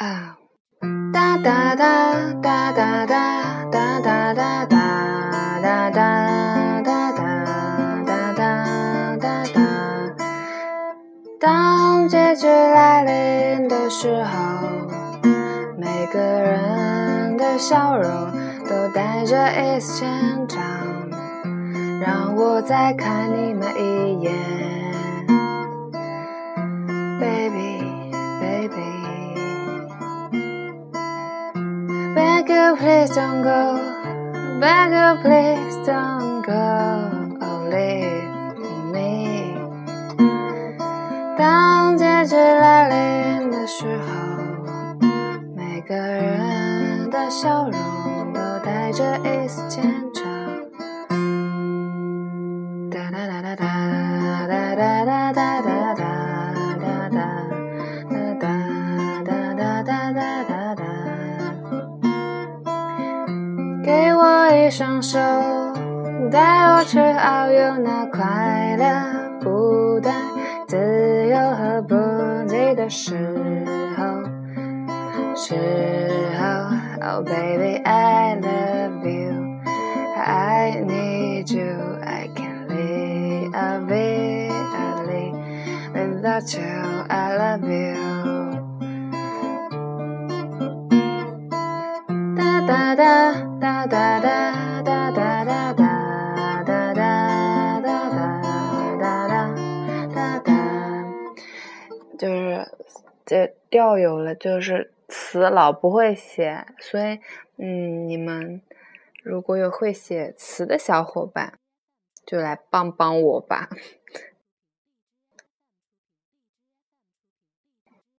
啊，哒哒哒哒哒哒哒哒哒哒哒哒哒哒哒哒哒哒。当结局来临的时候，每个人的笑容都带着一丝牵强。让我再看你们一眼 Beg you please don't go, beg you please don't go, oh leave me。当结局来临的时候，每个人的笑容都带着一丝牵给我一双手，带我去遨游那快乐、不断、自由和不羁的时候。时候，Oh baby I love you, I need you, I can't live a bit without you, I love you. 哒哒哒哒这调有了，就是词老不会写，所以嗯，你们如果有会写词的小伙伴，就来帮帮我吧。